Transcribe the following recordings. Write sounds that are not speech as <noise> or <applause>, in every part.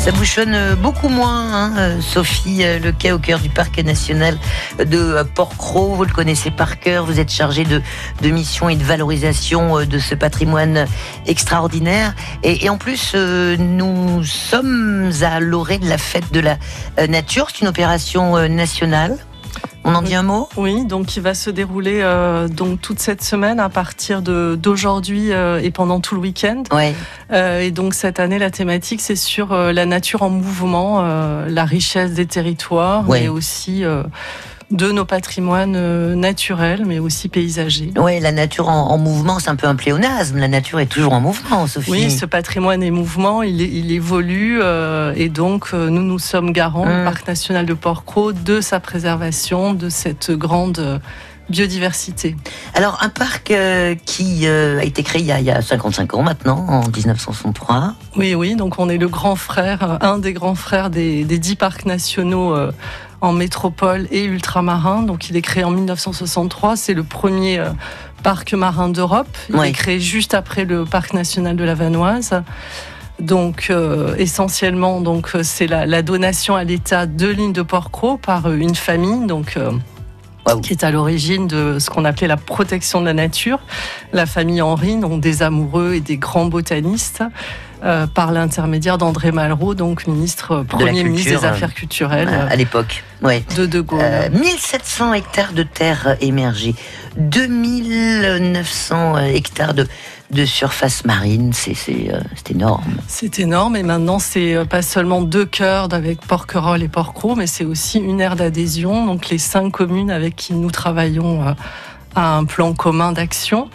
Ça bouchonne beaucoup moins, hein, Sophie Le Quai au cœur du parc national de Port-Cros. Vous le connaissez par cœur. Vous êtes chargé de, de mission et de valorisation de ce patrimoine extraordinaire. Et, en plus, nous sommes à l'orée de la fête de la nature. C'est une opération nationale. On en dit un mot? Oui, donc qui va se dérouler euh, donc toute cette semaine à partir de d'aujourd'hui euh, et pendant tout le week-end. Ouais. Euh, et donc cette année, la thématique c'est sur la nature en mouvement, la richesse des territoires, mais aussi de nos patrimoines euh, naturels, mais aussi paysagers. Oui, la nature en, mouvement, c'est un peu un pléonasme. La nature est toujours en mouvement, Sophie. Oui, ce patrimoine est mouvement, il, il évolue, euh, et donc euh, nous nous sommes garants, le hum. Parc national de Port-Cros, de sa préservation, de cette grande biodiversité. Alors, un parc qui a été créé il y, a, 55 ans maintenant, en 1963. Oui, oui, donc on est le grand frère, un des grands frères des, des dix parcs nationaux en métropole et ultramarin. Donc il est créé en 1963. C'est le premier euh, parc marin d'Europe. Il est créé juste après le parc national de la Vanoise. Donc euh, essentiellement, donc euh, c'est la, donation à l'État de l'île de Port-Cros par une famille. Donc qui est à l'origine de ce qu'on appelait la protection de la nature, la famille Henri, donc des amoureux et des grands botanistes. Euh, par l'intermédiaire d'André Malraux, donc ministre, premier ministre des Affaires culturelles. à l'époque, ouais. De De Gaulle. 1700 euh, hectares de terres émergées, 2900 euh, hectares de, de surface marine, c'est énorme. C'est énorme et maintenant c'est pas seulement deux cœurs avec Porquerolles et Porquerolles, mais c'est aussi une aire d'adhésion, donc les cinq communes avec qui nous travaillons à un plan commun d'action.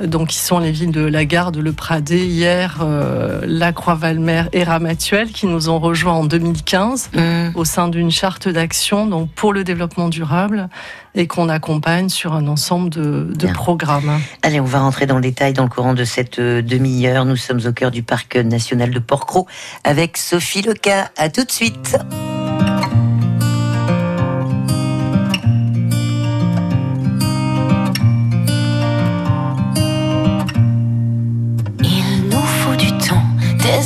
Donc, qui sont les villes de La Garde, Le Pradé, hier, euh, La Croix-Valmer et Ramatuelle, qui nous ont rejoints en 2015 mm. au sein d'une charte d'action donc pour le développement durable et qu'on accompagne sur un ensemble de, de programmes. Allez, on va rentrer dans le détail dans le courant de cette euh, demi-heure. Nous sommes au cœur du parc national de Port-Cros avec Sophie Leca. À tout de suite.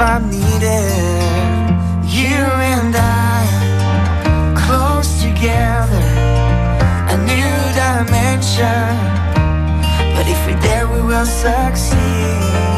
I'm needed. You and I, close together, a new dimension. But if we're there, we will succeed.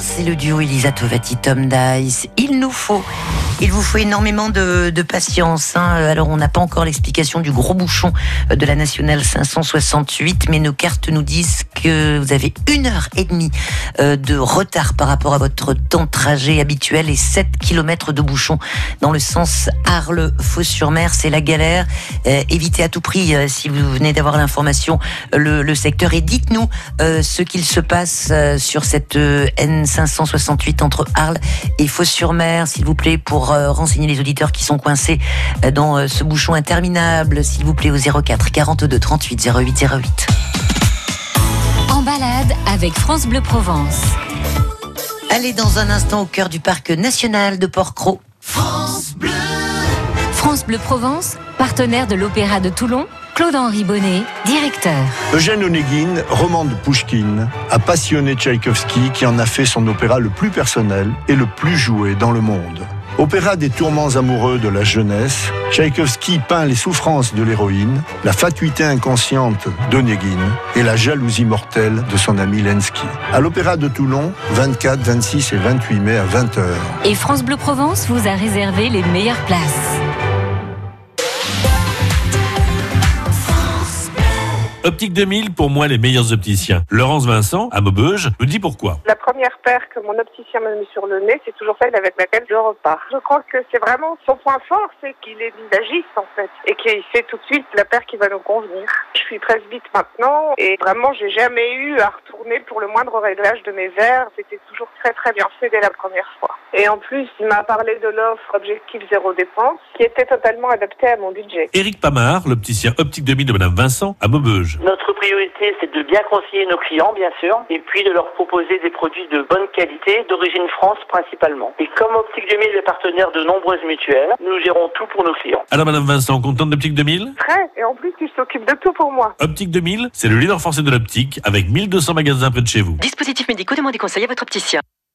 Et le duo Elisa Tovati Tom Dice. Il nous faut, il vous faut énormément de, patience. Hein. Alors on n'a pas encore l'explication du gros bouchon de la nationale 568, mais nos cartes nous disent que vous avez une heure et demie euh, de retard par rapport à votre temps de trajet habituel et 7 km de bouchon dans le sens Arles-Fos-sur-Mer. C'est la galère. Euh, évitez à tout prix, euh, si vous venez d'avoir l'information, le, secteur et dites-nous ce qu'il se passe sur cette N568 entre Arles et Fos-sur-Mer, s'il vous plaît, pour renseigner les auditeurs qui sont coincés dans ce bouchon interminable, s'il vous plaît, au 04 42 38 08 08 balade avec France Bleu Provence. Allez dans un instant au cœur du parc national de Port-Cros. France Bleu. France Bleu Provence, partenaire de l'Opéra de Toulon, Claude-Henri Bonnet, directeur. Eugène Onegin, roman de Pushkin, a passionné Tchaïkovski qui en a fait son opéra le plus personnel et le plus joué dans le monde. Opéra des tourments amoureux de la jeunesse, Tchaïkovski peint les souffrances de l'héroïne, la fatuité inconsciente d'Onegin et la jalousie mortelle de son ami Lenski. À l'Opéra de Toulon, 24, 26 et 28 mai à 20h. Et France Bleu Provence vous a réservé les meilleures places. Optique 2000, pour moi, les meilleurs opticiens. Laurence Vincent, à Maubeuge, nous dit pourquoi. La première paire que mon opticien m'a mis sur le nez, c'est toujours celle avec laquelle je repars. Je crois que c'est vraiment son point fort, c'est qu'il est visagiste, en fait, et qu'il sait tout de suite la paire qui va nous convenir. Je suis presbyte maintenant, et vraiment, j'ai jamais eu à retourner pour le moindre réglage de mes verres. C'était toujours très très bien fait dès la première fois. Et en plus, il m'a parlé de l'offre Objectif Zéro Dépense, qui était totalement adaptée à mon budget. Éric Pamard, l'opticien Optique 2000 de Madame Vincent, à Maubeuge. Notre priorité, c'est de bien conseiller nos clients, bien sûr, et puis de leur proposer des produits de bonne qualité, d'origine France principalement. Et comme Optique 2000 est partenaire de nombreuses mutuelles, nous gérons tout pour nos clients. Alors, Madame Vincent, contente d'Optique 2000 Très, et en plus, il s'occupe de tout pour moi. Optique 2000, c'est le leader français de l'optique, avec 1200 magasins près de chez vous. Dispositif médicaux, demandez conseil à votre opticien.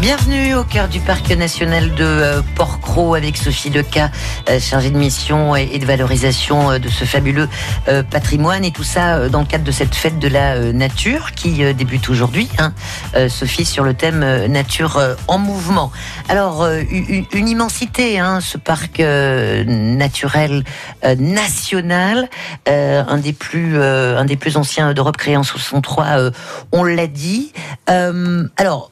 Bienvenue au cœur du parc national de euh, Port-Cros avec Sophie Leca, euh, chargée de mission et de valorisation euh, de ce fabuleux patrimoine et tout ça dans le cadre de cette fête de la nature qui débute aujourd'hui. Hein. Sophie sur le thème nature en mouvement. Alors une, immensité, hein, ce parc naturel national, un des plus un des plus anciens d'Europe créé en 63. on l'a dit. alors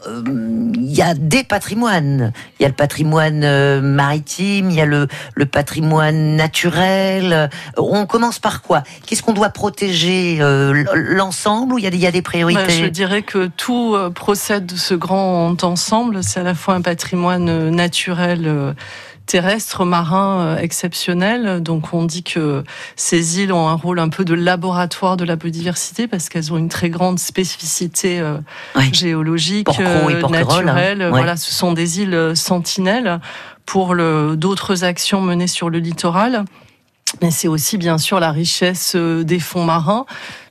y a des patrimoines. Il y a le patrimoine euh, maritime, il y a le, le patrimoine naturel. On commence par quoi? Qu'est-ce qu'on doit protéger euh, L'ensemble ou il y, a, il y a des priorités bah, Je dirais que tout euh, procède de ce grand ensemble. C'est à la fois un patrimoine naturel terrestre marin euh, exceptionnel. Donc on dit que ces îles ont un rôle un peu de laboratoire de la biodiversité parce qu'elles ont une très grande spécificité euh, géologique, euh, hein. naturelle. Voilà, ce sont des îles sentinelles pour d'autres actions menées sur le littoral. Mais c'est aussi bien sûr la richesse des fonds marins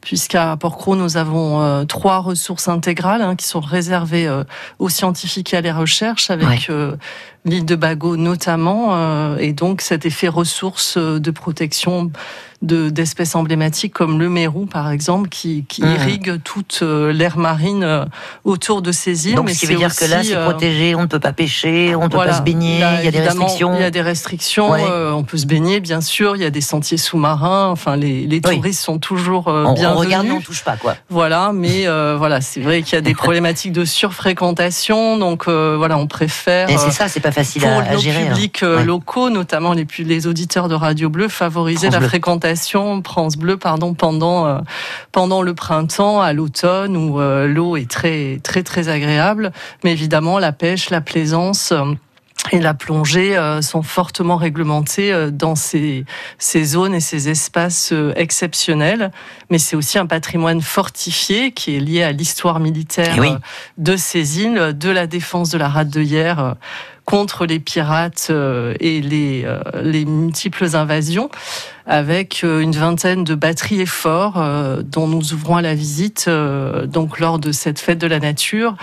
puisqu'à Port-Cros, nous avons euh, trois ressources intégrales hein, qui sont réservées euh, aux scientifiques et à la recherche, avec euh, l'île de Bagot notamment, et donc cet effet ressource de protection d'espèces emblématiques comme le mérou, par exemple, qui, qui mmh. irrigue toute l'air marine autour de ces îles. Donc, ce qui veut dire que là, c'est protégé, on ne peut pas pêcher, on ne peut pas se baigner, il y a des restrictions. Il y a des restrictions, on peut se baigner, bien sûr, il y a des sentiers sous-marins, enfin, les, les touristes sont toujours bien regarde, on touche pas quoi. Voilà, mais euh, voilà, c'est vrai qu'il y a des <laughs> problématiques de surfréquentation, donc euh, voilà, on préfère. Et c'est ça, c'est pas facile pour à, gérer. Pour hein. publics euh, locaux, notamment les, les auditeurs de Radio Bleu, favoriser la fréquentation France Bleu, pardon, pendant pendant le printemps, à l'automne où l'eau est très très très agréable, mais évidemment la pêche, la plaisance et la plongée euh, sont fortement réglementées euh, dans ces, ces, zones et ces espaces euh, exceptionnels. Mais c'est aussi un patrimoine fortifié qui est lié à l'histoire militaire Eh oui. de ces îles, de la défense de la rade de hier contre les pirates euh, et les, euh, les multiples invasions, avec euh, une vingtaine de batteries et forts euh, dont nous ouvrons à la visite. euh, Donc lors de cette fête de la nature,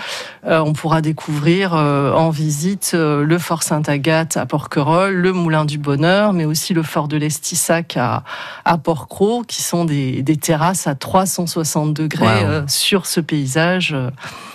on pourra découvrir en visite le fort Sainte-Agathe à Porquerolles, le Moulin du Bonheur, mais aussi le fort de l'Estissac à, à Porquerolles, qui sont des, des terrasses à 360 degrés Wow. sur ce paysage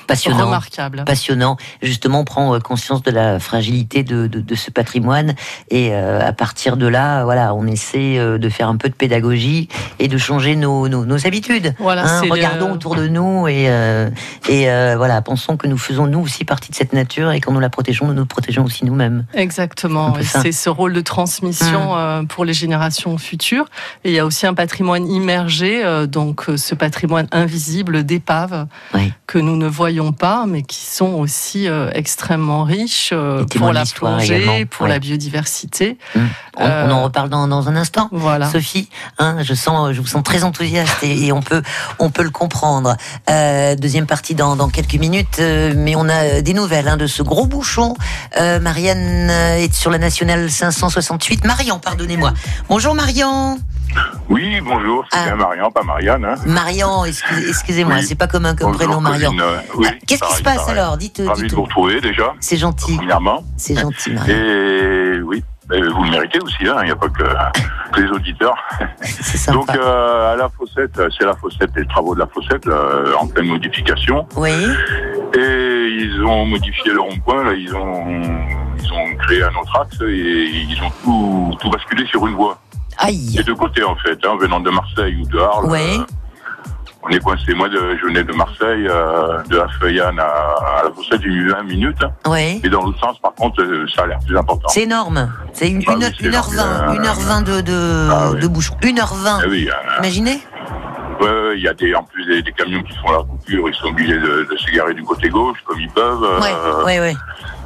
Passionnant. remarquable. passionnant. Justement, on prend conscience de la fragilité de, de, de ce patrimoine et euh, à partir de là, voilà, on essaie de faire un peu de pédagogie et de changer nos, nos, nos habitudes. Voilà, Hein, le- regardons autour de nous et, euh, et euh, voilà, pensons que nous faisons nous aussi partie de cette nature et quand nous la protégeons, nous nous protégeons aussi nous-mêmes. Exactement. C'est ce rôle de transmission euh, pour les générations futures. Et il y a aussi un patrimoine immergé, donc ce patrimoine invisible d'épaves Oui. que nous ne voyons pas, mais qui sont aussi extrêmement riches pour la l'histoire plongée, également. pour Ouais. la biodiversité. On, on en reparle dans, dans un instant. Voilà. Sophie, hein, je sens, je vous sens très enthousiaste et, et on peut, on peut le comprendre. Euh, deuxième partie dans, dans quelques minutes, euh, mais on a euh, des nouvelles hein, de ce gros bouchon. Euh, Marianne est sur la nationale 568. Marion, pardonnez-moi. Bonjour Marion. Oui, bonjour, c'est Ah. bien Marian, pas Marianne. Hein. Excusez- excusez-moi, Oui. c'est pas commun comme Bonjour, prénom euh, oui, Ah, Qu'est-ce qui se passe pareil. alors? Dites, Ravi dites de vous retrouver déjà, C'est gentil, premièrement. c'est gentil Marion. Et mais vous le méritez aussi, hein, il n'y a pas que, que les auditeurs. <laughs> Donc euh, à la Fossette, c'est la Fossette, les travaux de la Fossette, là, en pleine modification. Oui, Et ils ont modifié le rond-point, là, ils ont, ils ont créé un autre axe et ils ont tout, tout basculé sur une voie. aïe. Les deux côtés en fait, hein, venant de Marseille ou de Arles. Ouais. euh, on est coincé. Moi, de, je venais de Marseille, euh, de la Feuillane à, à la Fossette, j'ai eu 20 minutes. Oui. Et dans l'autre sens, par contre, euh, ça a l'air plus important. C'est énorme. C'est une, Ah une, oui, c'est 1h20, énorme. 1h20 de, de, Ah oui. de bouchon. 1h20. Ah oui, euh, Imaginez ouais, ouais, il y a des, en plus des, des camions qui font la coupure, ils sont obligés de, de se garer du côté gauche comme ils peuvent. euh, Ouais, ouais, ouais. et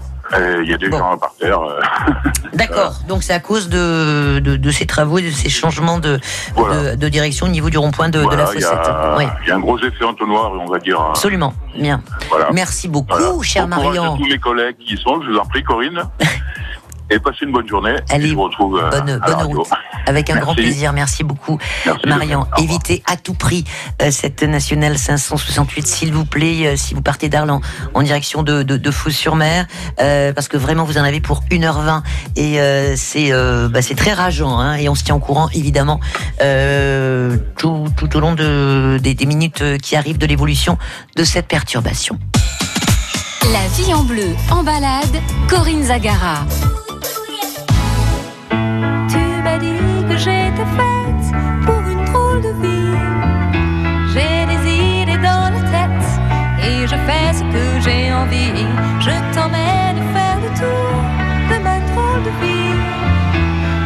Il y a des Bon. gens par terre. euh, <laughs> D'accord. Donc c'est à cause de, de, de ces travaux et de ces changements de, Voilà. de, de direction au niveau du rond-point de, la voilà, il y, fossette. il y a un gros effet entonnoir, on va dire. absolument. Bien. Voilà. Merci beaucoup, cher Bon Marion. à tous mes collègues qui y sont, je vous en prie, Corinne. <laughs> Et passez une bonne journée. Allez, Et je vous retrouve euh, Bonne, à la bonne radio. route. Avec un Merci. grand plaisir. Merci beaucoup, Merci Marion. Évitez à tout prix euh, cette nationale 568, s'il vous plaît, euh, si vous partez d'Arles en, direction de, de, de Fos-sur-Mer, euh, parce que vraiment vous en avez pour 1h20 et euh, c'est euh, bah, c'est très rageant. Hein, et on se tient au courant, évidemment, euh, tout, tout au long de, des, des minutes qui arrivent de l'évolution de cette perturbation. La vie en bleu, en balade, Corinne Zagara. J'étais faite pour une drôle de vie. J'ai des idées dans la tête et je fais ce que j'ai envie. Je t'emmène faire le tour de ma drôle de vie.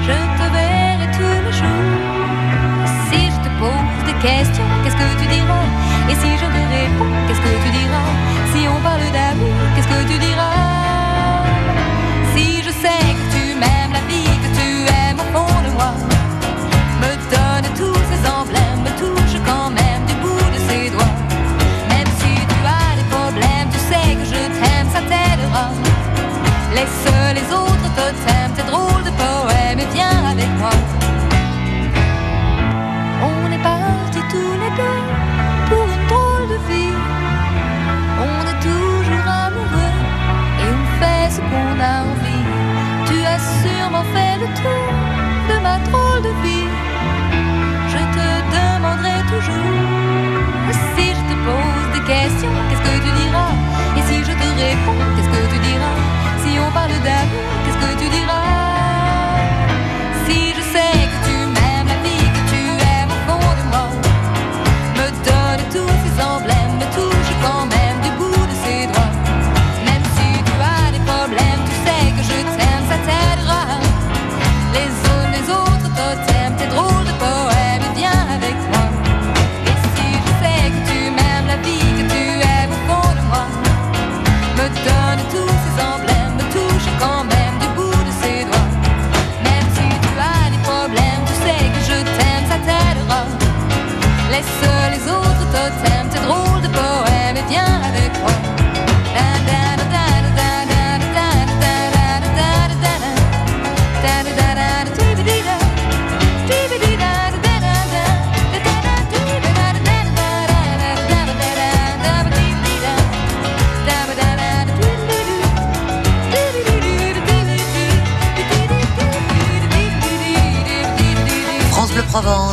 Je te verrai tous les jours. Si je te pose des questions, qu'est-ce que tu diras? Et si Si je te pose des questions, qu'est-ce que tu diras? Et si je te réponds, qu'est-ce que tu diras? Si on parle d'amour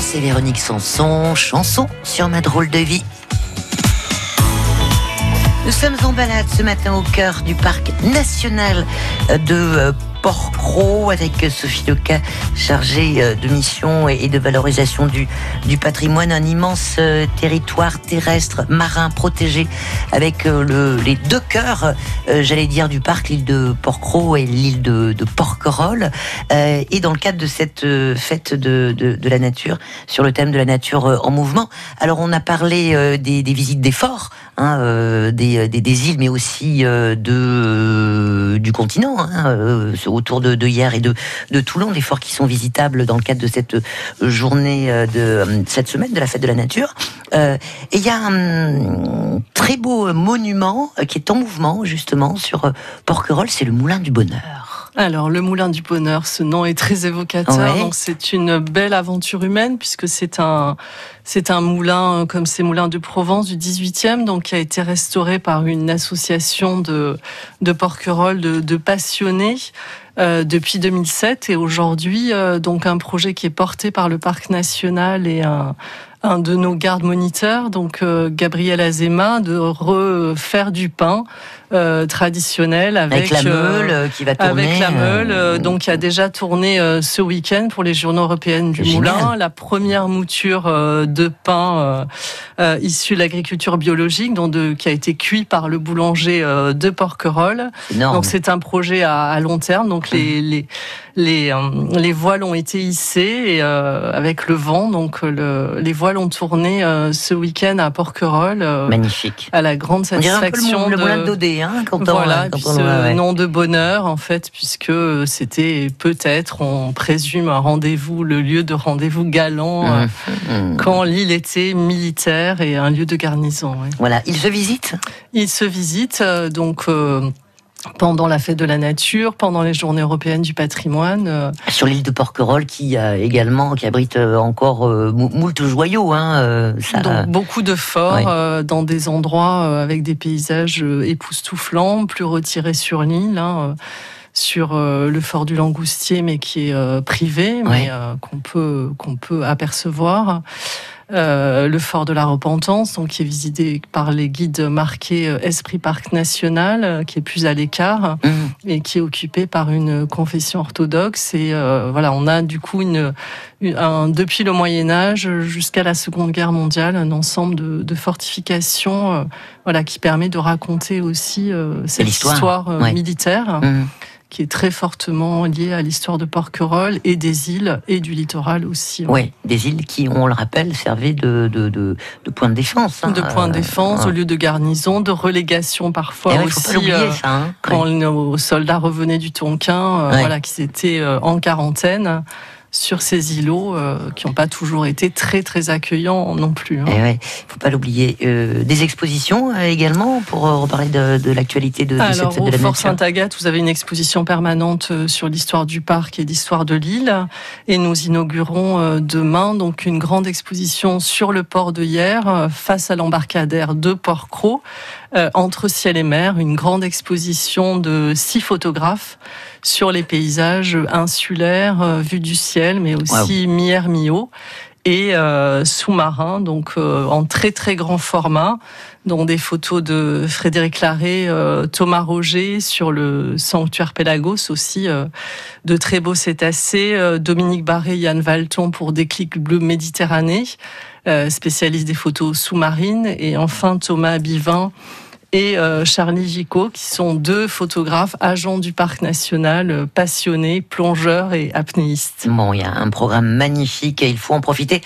c'est Véronique Sanson, chanson sur ma drôle de vie. Nous sommes en balade ce matin au cœur du parc national de euh, Port-Cros avec Sophie Leca, chargée euh, de mission et de valorisation du, du patrimoine, un immense euh, territoire terrestre marin protégé avec le, les deux cœurs, j'allais dire, du parc, l'île de Port-Cros et l'île de, de Porquerolles. et dans le cadre de cette fête de, de, de, la nature, sur le thème de la nature en mouvement, alors on a parlé des, des visites des forts, hein, des, des, des, îles, mais aussi de, du continent, hein, autour de, de, hier et de, de Toulon, des forts qui sont visitables dans le cadre de cette journée de cette semaine de la fête de la nature. Euh, et il y a un très beau monument qui est en mouvement justement sur Porquerolles, c'est le Moulin du Bonheur. Alors, le Moulin du Bonheur, ce nom est très évocateur. Ouais. Donc, c'est une belle aventure humaine puisque c'est un, c'est un moulin euh, comme ces moulins de Provence du 18e, donc qui a été restauré par une association de, de Porquerolles, de, de passionnés. Euh, depuis 2007 et aujourd'hui euh, donc un projet qui est porté par le parc national et un, un de nos gardes moniteurs, donc euh, Gabriel Azema, de refaire du pain euh, traditionnel avec, Avec la meule, euh, qui va tourner, Avec la meule, euh, donc qui a déjà tourné ce week-end pour les journaux européennes du Moulin, la première mouture de pain issue de l'agriculture biologique, donc de, qui a été cuit par le boulanger de Porquerolles. Donc c'est un projet à, à long terme. Donc les les les, euh, les voiles ont été hissées et, euh, avec le vent. Donc le, les voiles ont tourné euh, ce week-end à Porquerolles. euh, Magnifique. à la grande On dirait un peu le, satisfaction de- hein, quand on, voilà, quand on- ce ouais, nom de bonheur, en fait, puisque c'était peut-être, on présume, un rendez-vous, le lieu de rendez-vous galant, euh, Mhm. quand l'île était militaire et un lieu de garnison. ouais. Voilà, il se visite Il se visite euh, donc euh, pendant la fête de la nature, pendant les journées européennes du patrimoine. euh, sur l'île de Porquerolles qui a également qui abrite euh, encore euh, mou- moult joyaux hein euh, ça Donc beaucoup de forts Ouais. euh, dans des endroits avec des paysages époustouflants, plus retirés sur l'île, hein, sur euh, le fort du Langoustier, mais qui est privé, mais Ouais. qu'on peut qu'on peut apercevoir. Euh, le fort de la Repentance, donc qui est visité par les guides marqués euh, Esprit Parc National, euh, qui est plus à l'écart Mhm. et qui est occupé par une confession orthodoxe. Et euh, voilà, on a du coup une, une- un- depuis le Moyen Âge jusqu'à la Seconde Guerre mondiale un ensemble de, de fortifications, euh, voilà, qui permet de raconter aussi cette histoire, ouais. militaire. Mhm. Qui est très fortement liée à l'histoire de Porquerolles et des îles et du littoral aussi. ouais des îles qui on le rappelle servaient de de, de, de point de défense hein, De point de euh, défense, ouais. au lieu de garnison, de relégation parfois Eh ouais, aussi. faut pas l'oublier euh, ça hein. quand Ouais. nos soldats revenaient du Tonkin, euh, Ouais. voilà, qu'ils étaient euh, en quarantaine sur ces îlots euh, qui n'ont pas toujours été très très accueillants non plus. hein. Eh ouais, faut pas l'oublier. Euh, des expositions euh, également pour euh, reparler de, de l'actualité de, de cette Alors, fête au de la Fort. Sainte-Agathe, vous avez une exposition permanente euh, sur l'histoire du parc et l'histoire de l'île. Et nous inaugurons demain donc une grande exposition sur le port de Hier, face à l'embarcadère de Port-Cros, euh, entre ciel et mer. Une grande exposition de six photographes sur les paysages insulaires, euh, vus du ciel, mais aussi mi-air, mi-eau et euh, sous-marin, donc euh, en très très grand format, dont des photos de Frédéric Larré, euh, Thomas Roger sur le sanctuaire Pélagos aussi, euh, de très beaux cétacés, euh, Dominique Barré, Yann Valton pour Déclic Bleu Méditerranée, euh, spécialiste des photos sous-marines, et enfin Thomas Bivin et euh, Charlie Gicot, qui sont deux photographes, agents du parc national, euh, passionnés, plongeurs et apnéistes. Bon, il y a un programme magnifique et il faut en profiter.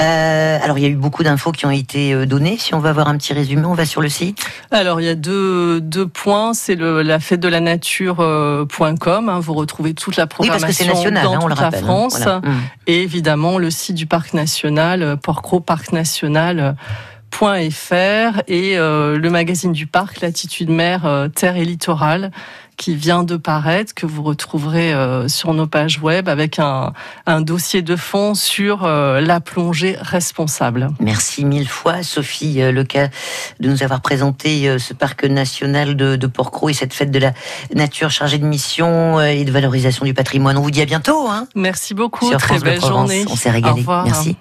Euh, alors, il y a eu beaucoup d'infos qui ont été données. Si on veut avoir un petit résumé, on va sur le site. Alors, il y a deux, deux points. C'est la fête de la nature.com. Hein, vous retrouvez toute la Oui, parce que c'est programmation national, dans hein, on toute la hein. France. Voilà. Hum. Et évidemment, le site du parc national, Porcro Parc National. .fr et euh, le magazine du parc Latitude Mer euh, Terre et Littoral qui vient de paraître que vous retrouverez euh, sur nos pages web avec un, un dossier de fond sur la plongée responsable. Merci mille fois, Sophie Leca, de nous avoir présenté ce parc national de, de Porquerolles et cette fête de la nature chargée de mission et de valorisation du patrimoine. On vous dit à bientôt. Hein, Merci beaucoup, sur très France belle journée. On s'est Au régalé. revoir. Merci.